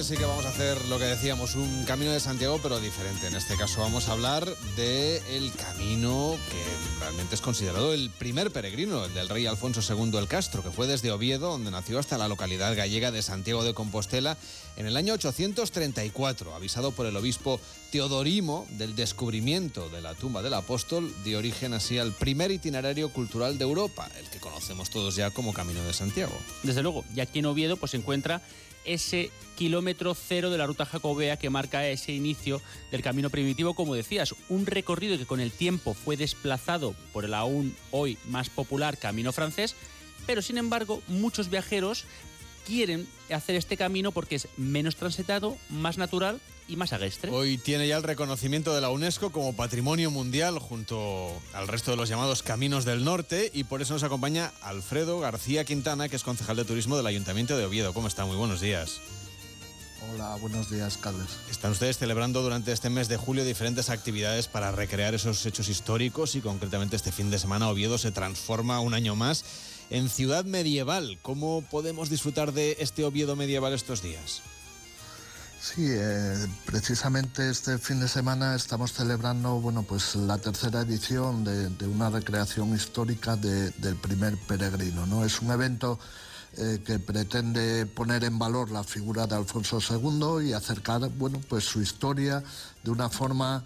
sí que vamos a hacer lo que decíamos, un camino de Santiago, pero diferente. En este caso vamos a hablar del camino que realmente es considerado el primer peregrino, el del rey Alfonso II el Castro, que fue desde Oviedo, donde nació, hasta la localidad gallega de Santiago de Compostela en el año 834, avisado por el obispo Teodorimo del descubrimiento de la tumba del apóstol, dio origen así al primer itinerario cultural de Europa, el que conocemos todos ya como Camino de Santiago. Desde luego, y aquí en Oviedo pues, se encuentra ese kilómetro cero de la ruta jacobea que marca ese inicio del camino primitivo, como decías, un recorrido que con el tiempo fue desplazado por el aún hoy más popular camino francés, pero sin embargo muchos viajeros quieren hacer este camino porque es menos transitado, más natural y más agreste. Hoy tiene ya el reconocimiento de la UNESCO como Patrimonio Mundial junto al resto de los llamados Caminos del Norte y por eso nos acompaña Alfredo García Quintana, que es concejal de turismo del Ayuntamiento de Oviedo. ¿Cómo está? Muy buenos días. Hola, buenos días, Carlos. Están ustedes celebrando durante este mes de julio diferentes actividades para recrear esos hechos históricos y concretamente este fin de semana Oviedo se transforma un año más en ciudad medieval. ¿Cómo podemos disfrutar de este Oviedo medieval estos días? Sí, eh, precisamente este fin de semana estamos celebrando bueno, pues la tercera edición de, una recreación histórica del primer peregrino. ¿no? Es un evento eh, que pretende poner en valor la figura de Alfonso II y acercar bueno, pues su historia de una forma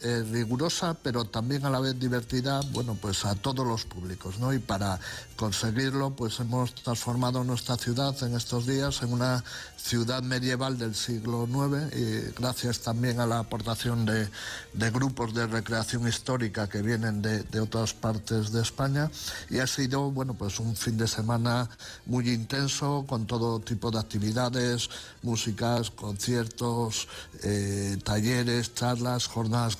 eh, rigurosa, pero también a la vez divertida, bueno, pues a todos los públicos, ¿no? Y para conseguirlo, pues hemos transformado nuestra ciudad en estos días en una ciudad medieval del siglo IX, y gracias también a la aportación de, grupos de recreación histórica que vienen de, otras partes de España, y ha sido, bueno, pues un fin de semana muy intenso, con todo tipo de actividades, músicas, conciertos, eh, talleres, charlas, jornadas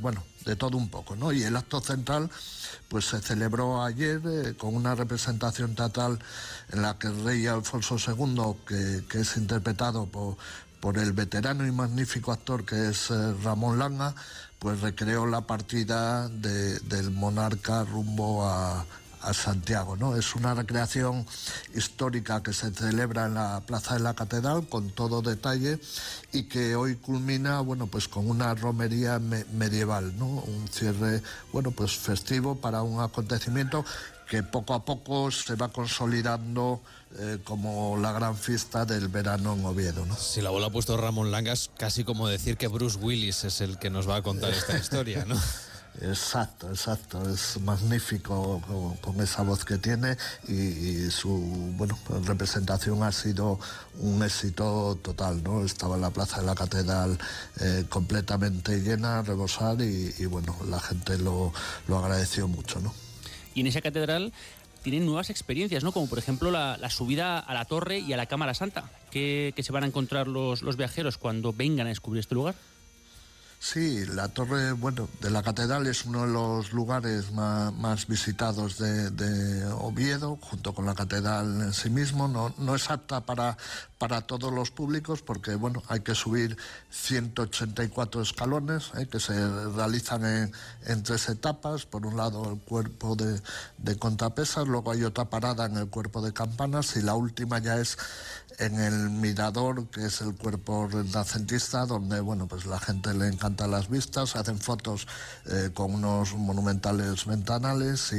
bueno, de todo un poco, ¿no? Y el acto central, pues se celebró ayer eh, con una representación teatral en la que el rey Alfonso II, que, es interpretado por, por, el veterano y magnífico actor que es eh, Ramón Langa, pues recreó la partida del monarca rumbo a, a Santiago. ¿no? Es una recreación histórica que se celebra en la Plaza de la Catedral con todo detalle y que hoy culmina bueno, pues con una romería medieval, ¿no? un cierre bueno, pues festivo para un acontecimiento que poco a poco se va consolidando eh, como la gran fiesta del verano en Oviedo. ¿no? Si la bola ha puesto Ramón Langas, casi como decir que Bruce Willis es el que nos va a contar esta historia, ¿no? Exacto, exacto, es magnífico con, esa voz que tiene y, su bueno representación ha sido un éxito total, ¿no? Estaba en la plaza de la catedral eh, completamente llena, rebosar y, bueno, la gente lo, agradeció mucho, ¿no? Y en esa catedral tienen nuevas experiencias, ¿no? Como por ejemplo la, subida a la torre y a la Cámara Santa, que, se van a encontrar los, los viajeros cuando vengan a descubrir este lugar. Sí, la torre bueno, de la catedral es uno de los lugares más, visitados de, Oviedo, junto con la catedral en sí mismo. No, no es apta para, para todos los públicos porque bueno, hay que subir 184 escalones eh, que se realizan en, tres etapas. Por un lado el cuerpo de, de contrapesas, luego hay otra parada en el cuerpo de campanas y la última ya es en el mirador, que es el cuerpo renacentista, donde bueno, pues la gente le encanta las vistas, hacen fotos eh, con unos monumentales ventanales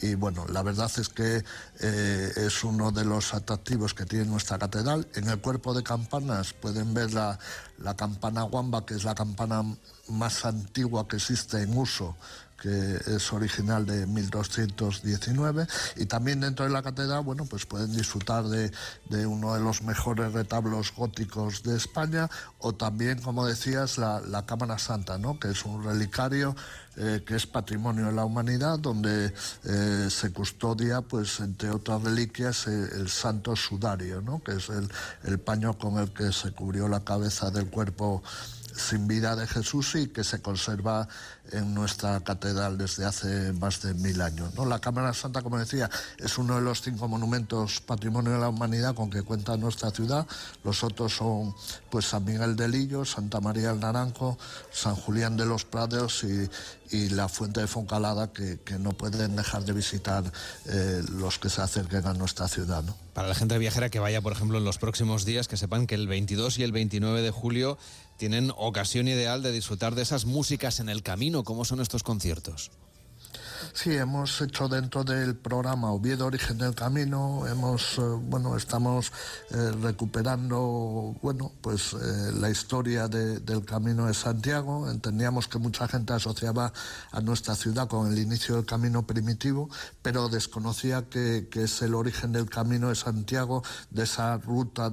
y, bueno, la verdad es que eh, es uno de los atractivos que tiene nuestra catedral. En el cuerpo de campanas pueden ver la, la campana guamba, que es la campana más antigua que existe en uso que es original de 1219 y también dentro de la catedral bueno pues pueden disfrutar de, uno de los mejores retablos góticos de España o también como decías la, Cámara Santa ¿no? que es un relicario eh, que es patrimonio de la humanidad donde eh, se custodia pues entre otras reliquias eh, el santo sudario ¿no? que es el, el paño con el que se cubrió la cabeza del cuerpo sin vida de Jesús y que se conserva en nuestra catedral desde hace más de mil años. ¿no? La Cámara Santa, como decía, es uno de los cinco monumentos patrimonio de la humanidad con que cuenta nuestra ciudad. Los otros son pues San Miguel de Lillo, Santa María del Naranjo, San Julián de los Prados y, la Fuente de Foncalada que, no pueden dejar de visitar eh, los que se acerquen a nuestra ciudad. ¿no? Para la gente viajera que vaya, por ejemplo, en los próximos días, que sepan que el 22 y el 29 de julio tienen ocasión ideal de disfrutar de esas músicas en el camino. ¿Cómo son estos conciertos? Sí, hemos hecho dentro del programa Oviedo Origen del Camino, hemos, eh, bueno, estamos eh, recuperando, bueno, pues eh, la historia del Camino de Santiago. Entendíamos que mucha gente asociaba a nuestra ciudad con el inicio del Camino primitivo, pero desconocía que, es el origen del Camino de Santiago, de esa ruta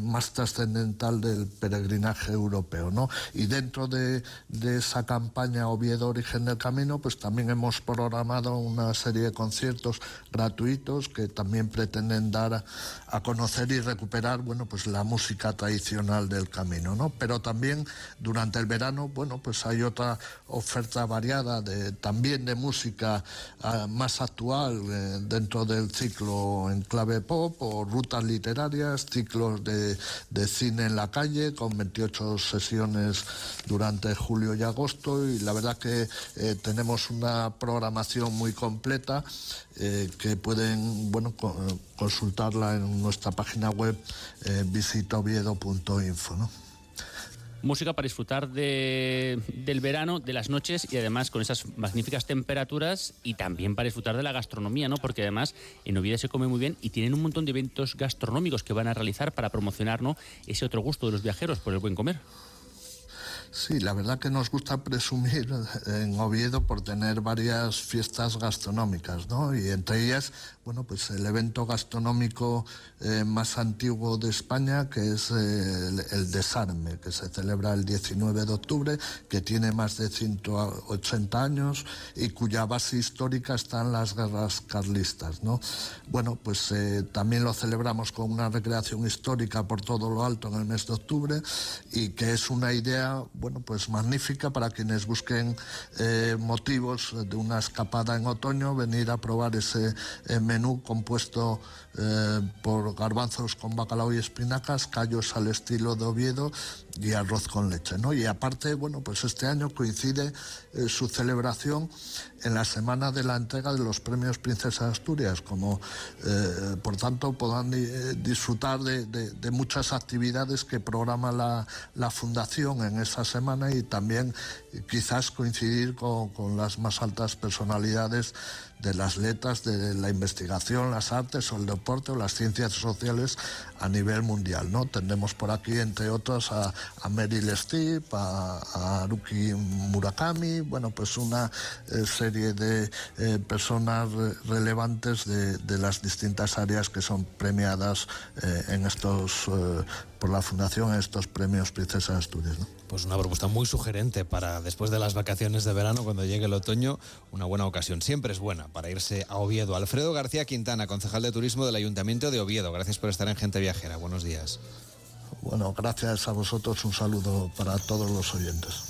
más trascendental del peregrinaje europeo, ¿no? Y dentro de, de esa campaña Oviedo Origen del Camino, pues también hemos hemos programado una serie de conciertos gratuitos que también pretenden dar a, conocer y recuperar bueno, pues la música tradicional del camino. ¿no? Pero también durante el verano bueno, pues hay otra oferta variada de, también de música ah, más actual eh, dentro del ciclo en clave pop o rutas literarias, ciclos de, cine en la calle con 28 sesiones durante julio y agosto y la verdad que eh, tenemos una programación muy completa eh, que pueden bueno, consultarla en nuestra página web eh. ¿no? música para disfrutar de, del verano, de las noches y además con esas magníficas temperaturas y también para disfrutar de la gastronomía, ¿no? Porque además en Oviedo se come muy bien y tienen un montón de eventos gastronómicos que van a realizar para promocionar ese otro gusto de los viajeros por el buen comer. Sí, la verdad que nos gusta presumir en Oviedo por tener varias fiestas gastronómicas, ¿no? Y entre ellas, bueno, pues el evento gastronómico eh, más antiguo de España, que es eh, el, Desarme, que se celebra el 19 de octubre, que tiene más de 180 años y cuya base histórica está en las guerras carlistas, ¿no? Bueno, pues eh, también lo celebramos con una recreación histórica por todo lo alto en el mes de octubre y que es una idea bueno, pues magnífica para quienes busquen eh, motivos de una escapada en otoño, venir a probar ese eh, menú compuesto eh, por garbanzos con bacalao y espinacas, callos al estilo de Oviedo y arroz con leche, ¿no? Y aparte, bueno, pues este año coincide su celebración en la semana de la entrega de los premios Princesa Asturias, como por tanto puedan disfrutar de, muchas actividades que programa la, la Fundación en esa semana y también quizás coincidir con, las más altas personalidades de las letras, de la investigación, las artes o el deporte o las ciencias sociales a nivel mundial. ¿no? Tendremos por aquí, entre otros, a, a Meryl Streep, a, Haruki Murakami, bueno, pues una eh, serie de eh, personas relevantes de, de, las distintas áreas que son premiadas eh, en estos por la Fundación estos premios Princesa Asturias. ¿no? Pues una propuesta muy sugerente para después de las vacaciones de verano, cuando llegue el otoño, una buena ocasión. Siempre es buena para irse a Oviedo. Alfredo García Quintana, concejal de Turismo del Ayuntamiento de Oviedo. Gracias por estar en Gente Viajera. Buenos días. Bueno, gracias a vosotros. Un saludo para todos los oyentes.